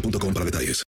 para detalles.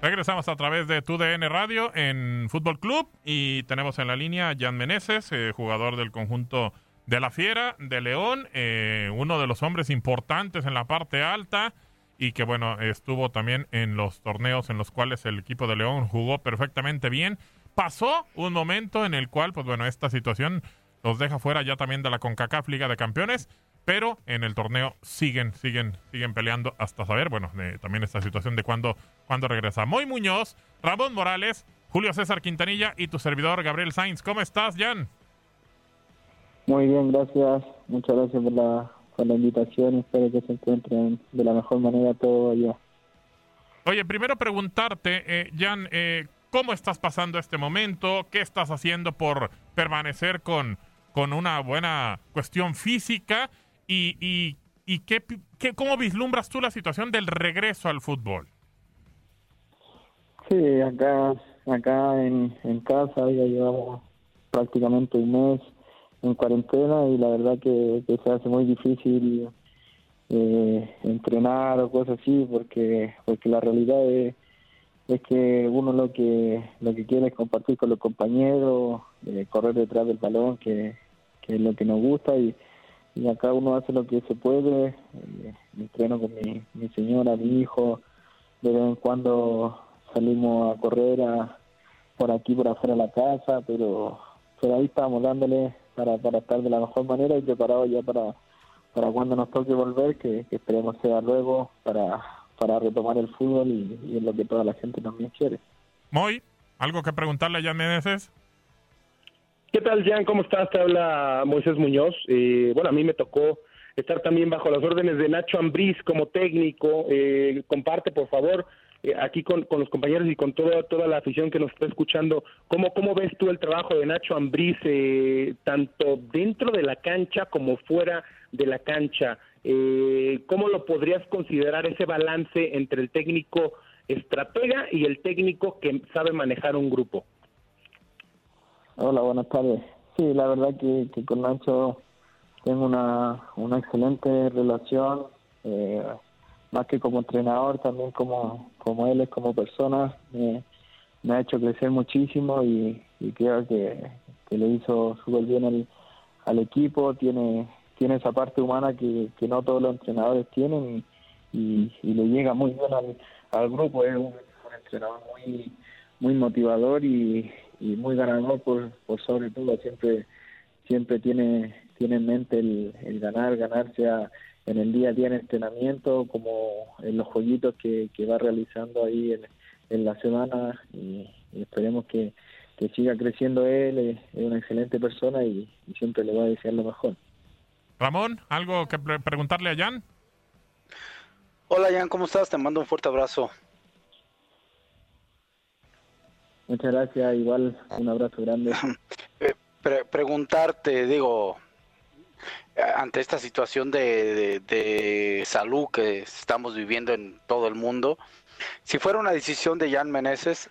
Regresamos a través de TUDN Radio en Fútbol Club y tenemos en la línea Jan Meneses, eh, jugador del conjunto de la Fiera de León, eh, uno de los hombres importantes en la parte alta y que bueno, estuvo también en los torneos en los cuales el equipo de León jugó perfectamente bien. Pasó un momento en el cual, pues bueno, esta situación los deja fuera ya también de la CONCACAF Liga de Campeones, pero en el torneo siguen, siguen, siguen peleando hasta saber, bueno, de- también esta situación de cuándo, cuándo regresa. Moy Muñoz, Ramón Morales, Julio César Quintanilla y tu servidor Gabriel Sainz. ¿Cómo estás, Jan? Muy bien, gracias. Muchas gracias por la, por la invitación. Espero que se encuentren de la mejor manera todo allá. Oye, primero preguntarte, eh, Jan, eh, ¿cómo estás pasando este momento? ¿Qué estás haciendo por permanecer con, con una buena cuestión física? ¿Y, y, y qué, qué- cómo vislumbras tú la situación del regreso al fútbol? Sí, acá, acá en, en casa ya llevamos prácticamente un mes en cuarentena y la verdad que, que se hace muy difícil eh, entrenar o cosas así porque porque la realidad es, es que uno lo que lo que quiere es compartir con los compañeros, eh, correr detrás del balón que, que es lo que nos gusta y, y acá uno hace lo que se puede, eh, entreno con mi, mi señora, mi hijo, de vez en cuando salimos a correr a- por aquí, por afuera de la casa, pero, pero ahí estamos dándole para, para estar de la mejor manera y preparados ya para, para cuando nos toque volver, que, que esperemos sea luego para, para retomar el fútbol y, y es lo que toda la gente también quiere. Moy, ¿algo que preguntarle a Jan Meneses? ¿Qué tal, Jan? ¿Cómo estás? Te habla Moisés Muñoz. Eh, bueno, a mí me tocó estar también bajo las órdenes de Nacho Ambriz como técnico. Eh, comparte, por favor, eh, aquí con, con los compañeros y con toda, toda la afición que nos está escuchando, ¿cómo, cómo ves tú el trabajo de Nacho Ambriz, eh, tanto dentro de la cancha como fuera de la cancha? Eh, ¿Cómo lo podrías considerar ese balance entre el técnico estratega y el técnico que sabe manejar un grupo? Hola, buenas tardes. Sí, la verdad que, con Nacho tengo una, una excelente relación, eh, más que como entrenador, también como, como él es como persona. Me ha hecho crecer muchísimo y, y creo que, que le hizo súper bien al, al equipo. Tiene, tiene esa parte humana que, que no todos los entrenadores tienen y, y, y le llega muy bien al, al grupo. Es un, entrenador muy, muy motivador y, y muy ganador por, por sobre todo. Siempre siempre tiene tiene en mente el, ganar, ganar sea en el día a día en entrenamiento, como en los jueguitos que, va realizando ahí en, la semana y, esperemos que, siga creciendo él, es, una excelente persona y, siempre le voy a desear lo mejor. Ramón, ¿algo que preguntarle a Jan? Hola Jan, ¿cómo estás? Te mando un fuerte abrazo. Muchas gracias, igual un abrazo grande. Eh, preguntarte, digo, ante esta situación de, de, salud que estamos viviendo en todo el mundo, si fuera una decisión de Jan Meneses,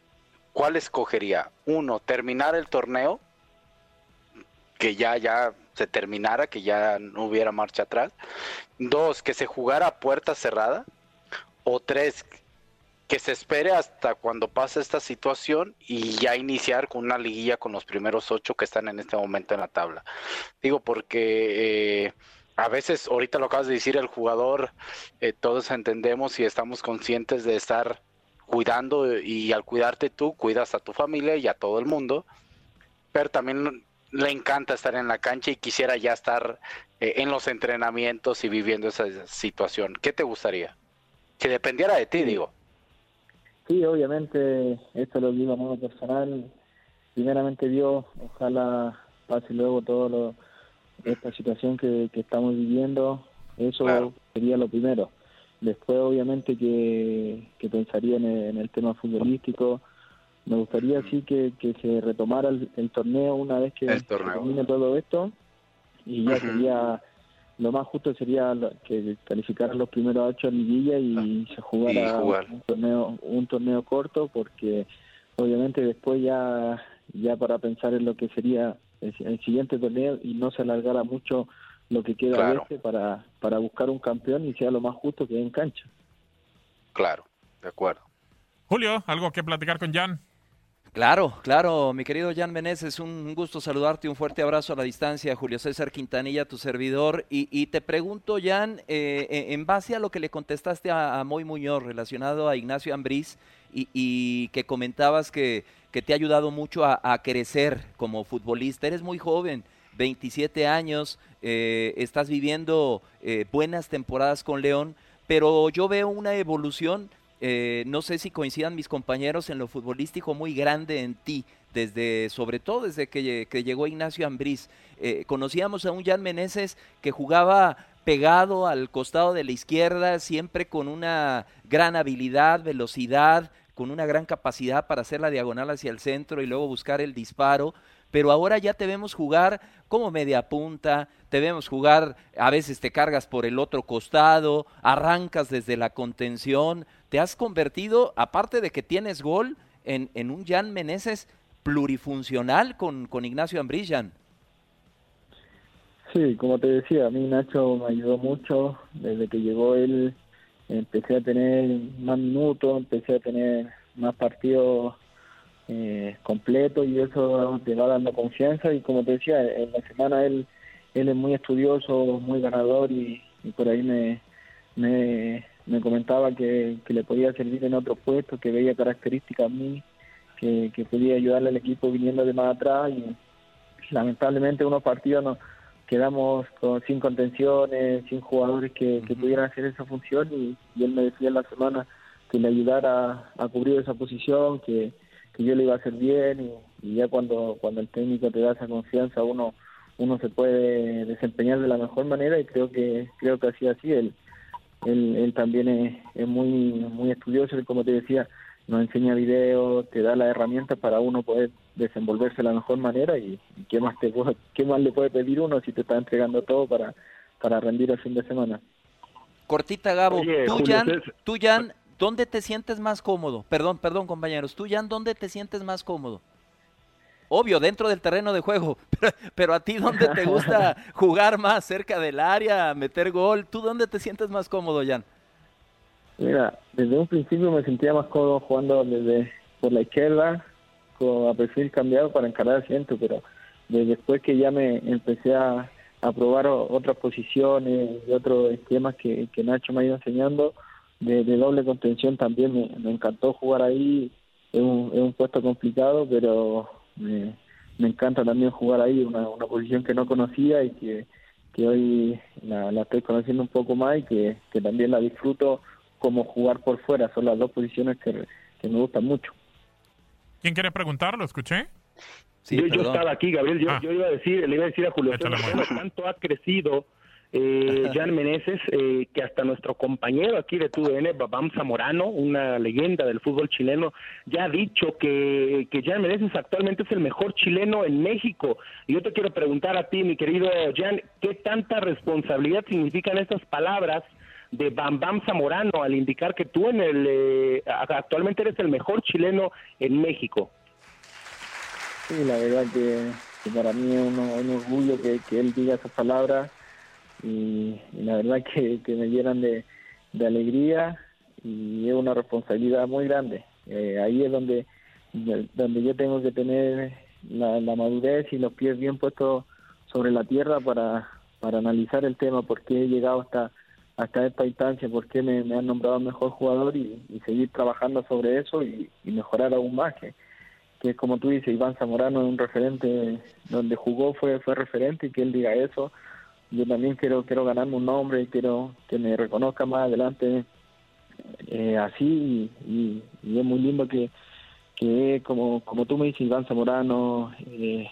¿cuál escogería? Uno, terminar el torneo, que ya, ya se terminara, que ya no hubiera marcha atrás. Dos, que se jugara a puerta cerrada. O tres, que se espere hasta cuando pase esta situación y ya iniciar con una liguilla con los primeros ocho que están en este momento en la tabla. Digo, porque eh, a veces, ahorita lo acabas de decir, el jugador, eh, todos entendemos y estamos conscientes de estar cuidando y al cuidarte tú, cuidas a tu familia y a todo el mundo, pero también le encanta estar en la cancha y quisiera ya estar eh, en los entrenamientos y viviendo esa situación. ¿Qué te gustaría? Si dependiera de ti, digo. Sí, obviamente, esto lo digo a modo personal. Primeramente Dios, ojalá pase luego todo lo, esta situación que, estamos viviendo. Eso sería lo primero. Después, obviamente, que, pensaría en el, tema futbolístico. Me gustaría sí que, se retomara el, torneo una vez que termine todo esto. Y ya sería lo más justo sería que calificaran los primeros ocho en liguilla y se jugara un torneo un torneo corto porque obviamente después ya ya para pensar en lo que sería el, siguiente torneo y no se alargara mucho lo que queda este para para buscar un campeón y sea lo más justo que en cancha. Claro de acuerdo. Julio algo que platicar con Jan Claro, claro, mi querido Jan es un gusto saludarte, un fuerte abrazo a la distancia, Julio César Quintanilla, tu servidor, y, te pregunto, Jan, eh, eh, en base a lo que le contestaste a, Moy Muñoz relacionado a Ignacio Ambriz y, que comentabas que, te ha ayudado mucho a, crecer como futbolista, eres muy joven, 27 años, eh, estás viviendo buenas temporadas con León, pero yo veo una evolución eh, no sé si coincidan mis compañeros en lo futbolístico muy grande en ti, desde, sobre todo desde que, llegó Ignacio Ambriz. Eh, conocíamos a un Jan Meneses que jugaba pegado al costado de la izquierda, siempre con una gran habilidad, velocidad, con una gran capacidad para hacer la diagonal hacia el centro y luego buscar el disparo pero ahora ya te vemos jugar como media punta, te vemos jugar, a veces te cargas por el otro costado, arrancas desde la contención, te has convertido, aparte de que tienes gol, en, en un Jan Meneses plurifuncional con, con Ignacio Ambrillan. Sí, como te decía, a mí Nacho me ayudó mucho, desde que llegó él empecé a tener más minutos, empecé a tener más partidos eh, completo y eso te va dando confianza y como te decía, en la semana él, él es muy estudioso, muy ganador y, por ahí me, me, comentaba que, le podía servir en otro puesto, que veía características a mí, que, podía ayudarle al equipo viniendo de más atrás y lamentablemente unos partidos nos quedamos con, sin contenciones, sin jugadores que, pudieran hacer esa función y, él me decía en la semana que le ayudara a cubrir esa posición, que, que yo le iba a hacer bien y, ya cuando cuando el técnico te da esa confianza uno uno se puede desempeñar de la mejor manera y creo que creo que así así él él, también es, muy muy estudioso y como te decía nos enseña videos te da las herramientas para uno poder desenvolverse de la mejor manera y, qué más te qué más le puede pedir uno si te está entregando todo para para rendir el fin de semana cortita Gabo tú Jan, tú Jan ¿Dónde te sientes más cómodo? Perdón, perdón, compañeros. ¿Tú, Jan, dónde te sientes más cómodo? Obvio, dentro del terreno de juego, pero, a ti, ¿dónde te gusta jugar más? ¿Cerca del área, meter gol? ¿Tú dónde te sientes más cómodo, Jan? Mira, desde un principio me sentía más cómodo jugando desde por la izquierda, con a perfil cambiado para encarar el centro, pero después que ya me empecé a, probar otras posiciones y otros esquemas que, que Nacho me ha ido enseñando, de, doble contención también me, encantó jugar ahí. Es un, es un puesto complicado, pero me, encanta también jugar ahí, una, una posición que no conocía y que, que hoy la, la, estoy conociendo un poco más y que, que también la disfruto como jugar por fuera. Son las dos posiciones que, que me gustan mucho. ¿Quién quiere preguntar? ¿Lo escuché? Sí, yo, yo, estaba aquí, Gabriel. Yo, ah. yo, iba a decir, le iba a decir a Julio César, tanto ha crecido eh, Jan Meneses, eh, que hasta nuestro compañero aquí de TUDN, Babam Zamorano, una leyenda del fútbol chileno, ya ha dicho que, que Jan Meneses actualmente es el mejor chileno en México. Y yo te quiero preguntar a ti, mi querido Jan, ¿qué tanta responsabilidad significan estas palabras de Bam Bam Zamorano al indicar que tú en el eh, actualmente eres el mejor chileno en México? Sí, la verdad que, para mí es un, orgullo que, que él diga esas palabras y, la verdad que, me llenan de, alegría y es una responsabilidad muy grande. Eh, ahí es donde, donde yo tengo que tener la, madurez y los pies bien puestos sobre la tierra para, para analizar el tema, por qué he llegado hasta, hasta esta instancia, por qué me, han nombrado mejor jugador y, seguir trabajando sobre eso y, mejorar aún más. Que, que como tú dices, Iván Zamorano es un referente, donde jugó fue, fue referente y que él diga eso yo también quiero quiero ganarme un nombre, quiero que me reconozca más adelante eh, así y, es muy lindo que, que como, como tú me dices, Iván Zamorano, eh,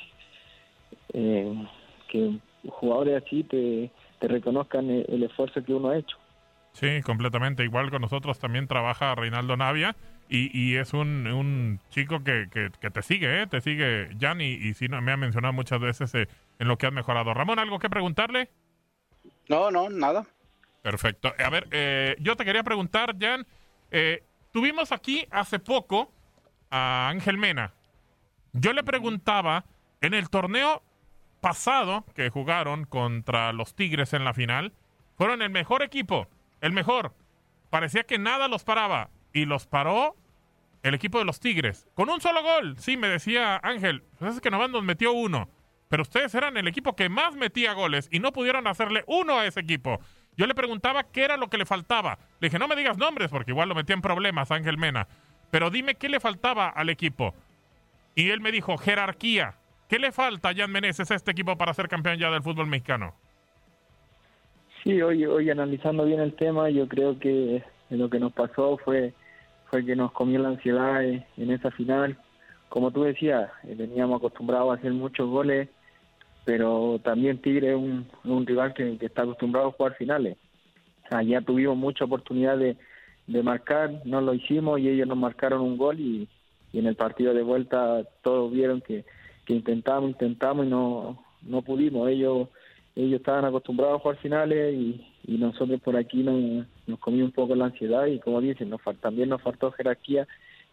eh, que jugadores así te, te reconozcan el, esfuerzo que uno ha hecho. Sí, completamente. Igual con nosotros también trabaja Reinaldo Navia y, y es un, un chico que, que, te sigue, ¿eh? te sigue Jan y, y sí me ha mencionado muchas veces en lo que has mejorado. Ramón, ¿algo que preguntarle? No, no, nada. Perfecto. A ver, eh, yo te quería preguntar, Jan, eh, tuvimos aquí hace poco a Ángel Mena. Yo le preguntaba, en el torneo pasado que jugaron contra los Tigres en la final, fueron el mejor equipo, el mejor. Parecía que nada los paraba y los paró el equipo de los Tigres con un solo gol. Sí, me decía Ángel, pues es que nomás nos metió uno pero ustedes eran el equipo que más metía goles y no pudieron hacerle uno a ese equipo. Yo le preguntaba qué era lo que le faltaba. Le dije, no me digas nombres porque igual lo metía en problemas Ángel Mena, pero dime qué le faltaba al equipo. Y él me dijo, jerarquía. ¿Qué le falta a Jan Meneses a este equipo para ser campeón ya del fútbol mexicano? Sí, hoy, hoy analizando bien el tema, yo creo que lo que nos pasó fue, fue que nos comió la ansiedad en esa final. Como tú decías, eh, veníamos acostumbrados a hacer muchos goles pero también Tigre es un, rival que, está acostumbrado a jugar finales. Allá tuvimos mucha oportunidad de, marcar, no lo hicimos y ellos nos marcaron un gol y, en el partido de vuelta todos vieron que, intentamos, intentamos y no, no pudimos. Ellos ellos estaban acostumbrados a jugar finales y, nosotros por aquí nos, nos comimos un poco la ansiedad y como dicen, nos, también nos faltó jerarquía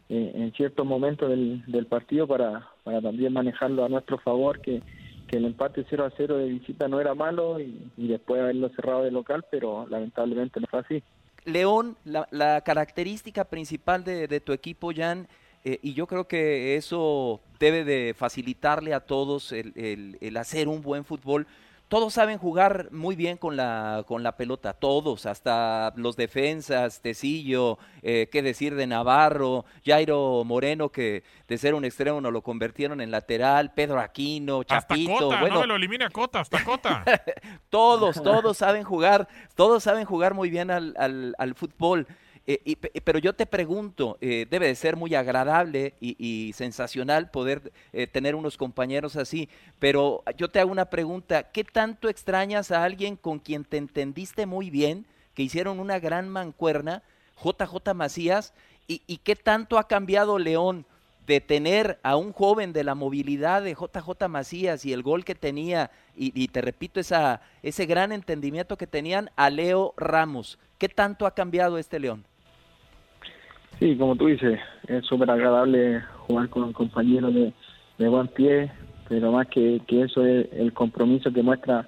eh, en ciertos momentos del, del partido para, para también manejarlo a nuestro favor, que, que el empate 0 a 0 de visita no era malo y, después haberlo cerrado de local, pero lamentablemente no fue así. León, la, característica principal de, tu equipo, Jan, eh, y yo creo que eso debe de facilitarle a todos el, el hacer un buen fútbol, todos saben jugar muy bien con la, con la pelota, todos, hasta los defensas, Tecillo, eh, qué decir de Navarro, Jairo Moreno, que de ser un extremo nos lo convirtieron en lateral, Pedro Aquino, Chapito. Hasta Cota, bueno, no lo elimina Cota, hasta Cota. todos, todos saben jugar, todos saben jugar muy bien al, al, al fútbol. Eh, pero yo te pregunto, eh, debe de ser muy agradable y, sensacional poder eh, tener unos compañeros así, pero yo te hago una pregunta, ¿qué tanto extrañas a alguien con quien te entendiste muy bien, que hicieron una gran mancuerna, JJ Macías, y, qué tanto ha cambiado León? de tener a un joven de la movilidad de JJ Macías y el gol que tenía, y, y, te repito, esa, ese gran entendimiento que tenían a Leo Ramos. ¿Qué tanto ha cambiado este León? Sí, como tú dices, es súper agradable jugar con compañeros de, de buen pie, pero más que, que eso es el compromiso que muestra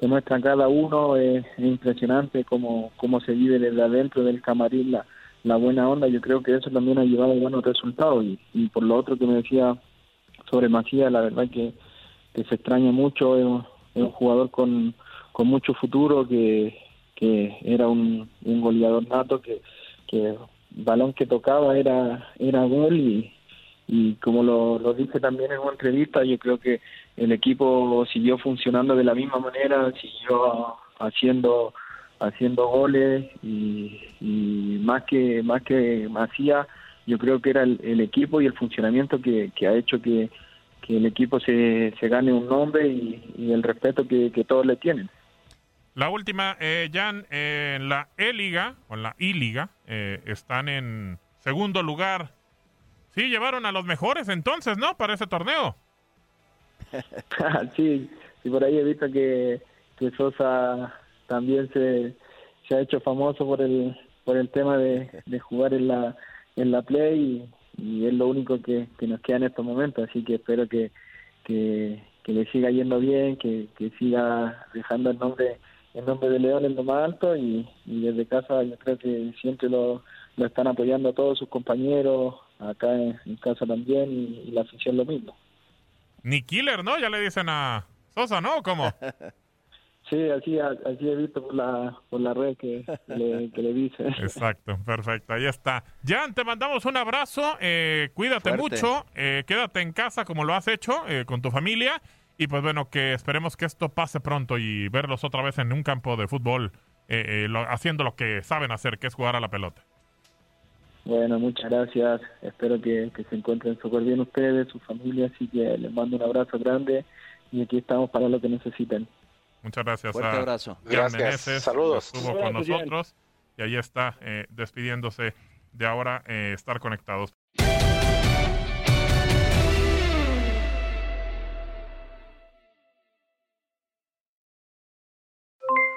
que muestra cada uno es, impresionante cómo, cómo se vive desde adentro del camarín la, la buena onda. Yo creo que eso también ha llevado buenos resultados. Y, por lo otro que me decía sobre Macías, la verdad que, que se extraña mucho. Es un, jugador con, con mucho futuro que, que era un, un goleador nato que, que balón que tocaba era, era gol y, y como lo, lo dije también en una entrevista, yo creo que el equipo siguió funcionando de la misma manera, siguió haciendo haciendo goles y, más que más que hacía yo creo que era el, equipo y el funcionamiento que, ha hecho que, el equipo se, se, gane un nombre y, el respeto que, todos le tienen. La última, eh, Jan, en la E-Liga, o en la I-Liga, eh, están en segundo lugar. Sí, llevaron a los mejores entonces, ¿no? Para ese torneo. sí, sí, por ahí he visto que, que Sosa también se, se ha hecho famoso por el, por el tema de, de jugar en la en la play y, es lo único que, nos queda en estos momentos, así que espero que, que, le siga yendo bien, que, siga dejando el nombre el nombre de León en lo más alto y, desde casa yo creo que siempre lo, lo están apoyando todos sus compañeros, acá en, casa también y, la afición lo mismo. Ni killer, ¿no? Ya le dicen a Sosa, ¿no? ¿Cómo? Sí, así, así he visto por la, por la red que, le, que le dice. Exacto, perfecto, ahí está. Jan, te mandamos un abrazo, eh, cuídate mucho, eh, quédate en casa como lo has hecho eh, con tu familia y pues bueno, que esperemos que esto pase pronto y verlos otra vez en un campo de fútbol haciendo lo que saben hacer, que es jugar a la pelota. Bueno, muchas gracias, espero que, que se encuentren súper bien ustedes, su familia, así que les mando un abrazo grande y aquí estamos para lo que necesiten. Muchas gracias Fuerte a abrazo. Gracias. Saludos. Estuvo con nosotros y ahí está eh, despidiéndose de ahora eh, estar conectados.